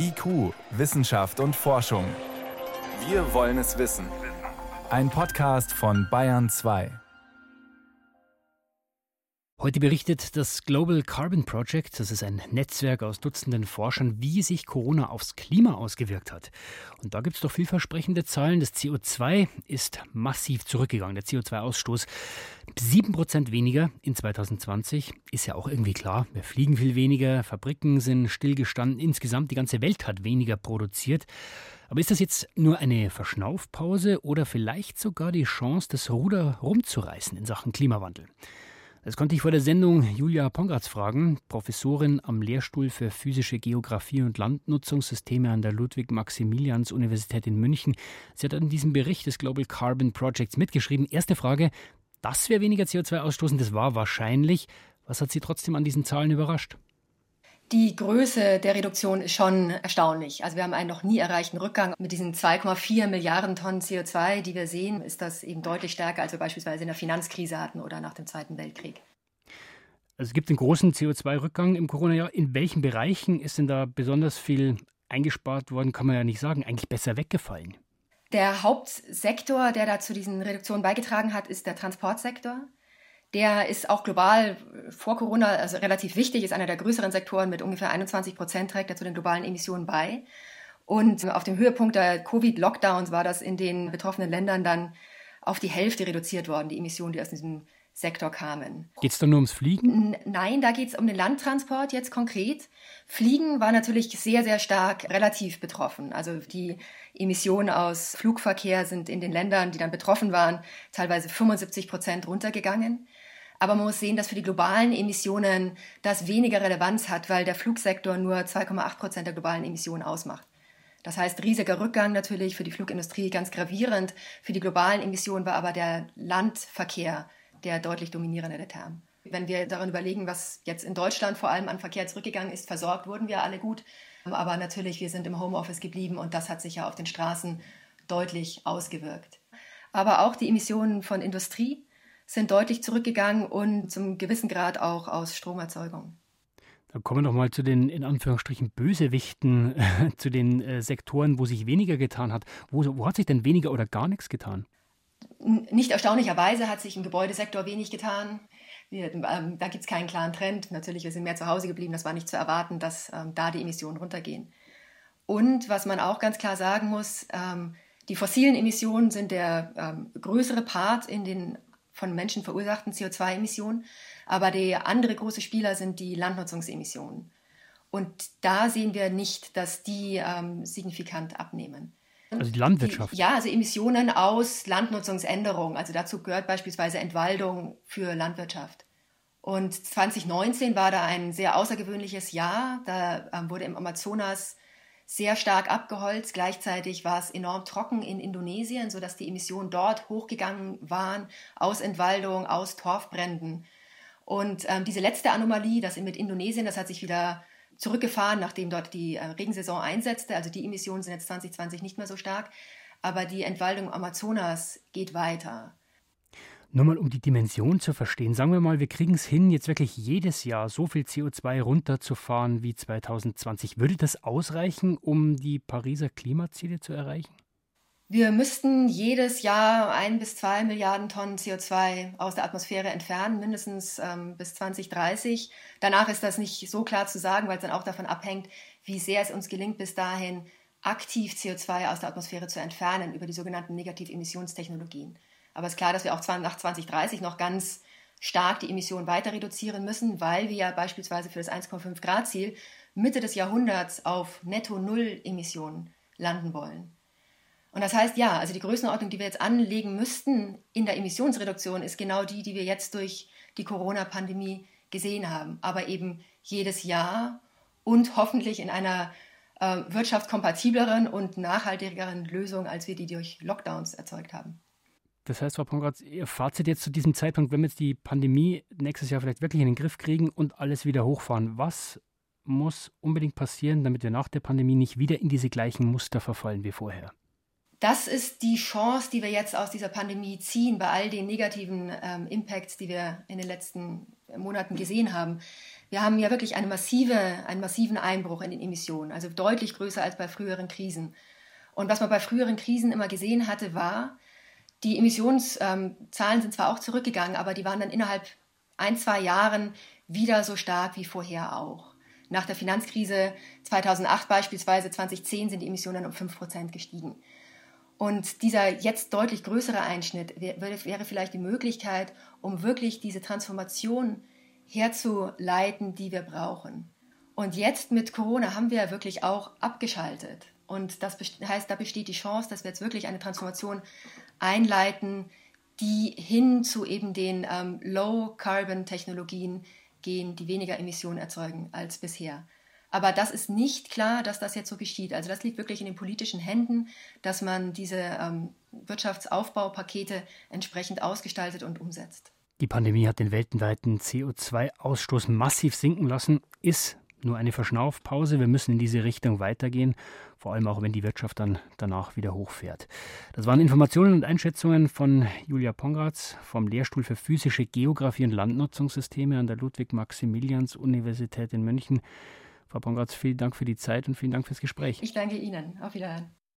IQ, Wissenschaft und Forschung. Wir wollen es wissen. Ein Podcast von Bayern 2. Heute berichtet das Global Carbon Project, das ist ein Netzwerk aus Dutzenden Forschern, wie sich Corona aufs Klima ausgewirkt hat. Und da gibt es doch vielversprechende Zahlen. Das CO2 ist massiv zurückgegangen, der CO2-Ausstoß. Sieben Prozent weniger in 2020 ist ja auch irgendwie klar. Wir fliegen viel weniger, Fabriken sind stillgestanden. Insgesamt die ganze Welt hat weniger produziert. Aber ist das jetzt nur eine Verschnaufpause oder vielleicht sogar die Chance, das Ruder rumzureißen in Sachen Klimawandel? Das konnte ich vor der Sendung Julia Pongratz fragen, Professorin am Lehrstuhl für physische Geographie und Landnutzungssysteme an der Ludwig-Maximilians-Universität in München. Sie hat an diesem Bericht des Global Carbon Projects mitgeschrieben. Erste Frage, dass wir weniger CO2 ausstoßen, das war wahrscheinlich. Was hat Sie trotzdem an diesen Zahlen überrascht? Die Größe der Reduktion ist schon erstaunlich. Also wir haben einen noch nie erreichten Rückgang. Mit diesen 2,4 Milliarden Tonnen CO2, die wir sehen, ist das eben deutlich stärker, als wir beispielsweise in der Finanzkrise hatten oder nach dem Zweiten Weltkrieg. Also es gibt einen großen CO2-Rückgang im Corona-Jahr. In welchen Bereichen ist denn da besonders viel eingespart worden, kann man ja nicht sagen, eigentlich besser weggefallen? Der Hauptsektor, der da zu diesen Reduktionen beigetragen hat, ist der Transportsektor. Der ist auch global vor Corona also relativ wichtig, ist einer der größeren Sektoren mit ungefähr 21 Prozent trägt er zu den globalen Emissionen bei. Und auf dem Höhepunkt der Covid-Lockdowns war das in den betroffenen Ländern dann auf die Hälfte reduziert worden, die Emissionen, die aus diesem Sektor kamen. Geht es da nur ums Fliegen? Nein, da geht es um den Landtransport jetzt konkret. Fliegen war natürlich sehr, sehr stark relativ betroffen. Also die Emissionen aus Flugverkehr sind in den Ländern, die dann betroffen waren, teilweise 75 Prozent runtergegangen. Aber man muss sehen, dass für die globalen Emissionen das weniger Relevanz hat, weil der Flugsektor nur 2,8 Prozent der globalen Emissionen ausmacht. Das heißt, riesiger Rückgang natürlich für die Flugindustrie ganz gravierend. Für die globalen Emissionen war aber der Landverkehr der deutlich dominierende Term. Wenn wir daran überlegen, was jetzt in Deutschland vor allem an Verkehr zurückgegangen ist, versorgt wurden wir alle gut. Aber natürlich, wir sind im Homeoffice geblieben und das hat sich ja auf den Straßen deutlich ausgewirkt. Aber auch die Emissionen von Industrie sind deutlich zurückgegangen und zum gewissen Grad auch aus Stromerzeugung. Dann kommen wir noch mal zu den in Anführungsstrichen Bösewichten, zu den äh, Sektoren, wo sich weniger getan hat. Wo, wo hat sich denn weniger oder gar nichts getan? Nicht erstaunlicherweise hat sich im Gebäudesektor wenig getan. Wir, ähm, da gibt es keinen klaren Trend. Natürlich, wir sind mehr zu Hause geblieben. Das war nicht zu erwarten, dass ähm, da die Emissionen runtergehen. Und was man auch ganz klar sagen muss, ähm, die fossilen Emissionen sind der ähm, größere Part in den von Menschen verursachten CO2-Emissionen. Aber der andere große Spieler sind die Landnutzungsemissionen. Und da sehen wir nicht, dass die ähm, signifikant abnehmen. Also die Landwirtschaft. Die, ja, also Emissionen aus Landnutzungsänderung. Also dazu gehört beispielsweise Entwaldung für Landwirtschaft. Und 2019 war da ein sehr außergewöhnliches Jahr. Da ähm, wurde im Amazonas sehr stark abgeholzt. Gleichzeitig war es enorm trocken in Indonesien, sodass die Emissionen dort hochgegangen waren aus Entwaldung, aus Torfbränden. Und ähm, diese letzte Anomalie, das mit Indonesien, das hat sich wieder zurückgefahren, nachdem dort die äh, Regensaison einsetzte. Also die Emissionen sind jetzt 2020 nicht mehr so stark. Aber die Entwaldung Amazonas geht weiter. Nur mal um die Dimension zu verstehen. Sagen wir mal, wir kriegen es hin, jetzt wirklich jedes Jahr so viel CO2 runterzufahren wie 2020. Würde das ausreichen, um die Pariser Klimaziele zu erreichen? Wir müssten jedes Jahr ein bis zwei Milliarden Tonnen CO2 aus der Atmosphäre entfernen, mindestens ähm, bis 2030. Danach ist das nicht so klar zu sagen, weil es dann auch davon abhängt, wie sehr es uns gelingt, bis dahin aktiv CO2 aus der Atmosphäre zu entfernen über die sogenannten Negativemissionstechnologien. Aber es ist klar, dass wir auch nach 2030 noch ganz stark die Emissionen weiter reduzieren müssen, weil wir ja beispielsweise für das 1,5 Grad Ziel Mitte des Jahrhunderts auf Netto Null Emissionen landen wollen. Und das heißt, ja, also die Größenordnung, die wir jetzt anlegen müssten in der Emissionsreduktion, ist genau die, die wir jetzt durch die Corona-Pandemie gesehen haben. Aber eben jedes Jahr und hoffentlich in einer äh, wirtschaftskompatibleren und nachhaltigeren Lösung, als wir die durch Lockdowns erzeugt haben. Das heißt, Frau Pongratz, Ihr Fazit jetzt zu diesem Zeitpunkt, wenn wir jetzt die Pandemie nächstes Jahr vielleicht wirklich in den Griff kriegen und alles wieder hochfahren, was muss unbedingt passieren, damit wir nach der Pandemie nicht wieder in diese gleichen Muster verfallen wie vorher? Das ist die Chance, die wir jetzt aus dieser Pandemie ziehen, bei all den negativen ähm, Impacts, die wir in den letzten Monaten gesehen haben. Wir haben ja wirklich eine massive, einen massiven Einbruch in den Emissionen, also deutlich größer als bei früheren Krisen. Und was man bei früheren Krisen immer gesehen hatte, war, die Emissionszahlen ähm, sind zwar auch zurückgegangen, aber die waren dann innerhalb ein, zwei Jahren wieder so stark wie vorher auch. Nach der Finanzkrise 2008 beispielsweise, 2010 sind die Emissionen um 5 Prozent gestiegen. Und dieser jetzt deutlich größere Einschnitt wäre vielleicht die Möglichkeit, um wirklich diese Transformation herzuleiten, die wir brauchen. Und jetzt mit Corona haben wir wirklich auch abgeschaltet. Und das heißt, da besteht die Chance, dass wir jetzt wirklich eine Transformation einleiten, die hin zu eben den ähm, Low-Carbon-Technologien gehen, die weniger Emissionen erzeugen als bisher. Aber das ist nicht klar, dass das jetzt so geschieht. Also das liegt wirklich in den politischen Händen, dass man diese ähm, Wirtschaftsaufbaupakete entsprechend ausgestaltet und umsetzt. Die Pandemie hat den weltweiten CO2-Ausstoß massiv sinken lassen, ist nur eine Verschnaufpause. Wir müssen in diese Richtung weitergehen, vor allem auch wenn die Wirtschaft dann danach wieder hochfährt. Das waren Informationen und Einschätzungen von Julia Pongratz vom Lehrstuhl für physische Geographie und Landnutzungssysteme an der Ludwig-Maximilians-Universität in München. Frau Pongratz, vielen Dank für die Zeit und vielen Dank fürs Gespräch. Ich danke Ihnen. Auf Wiedersehen.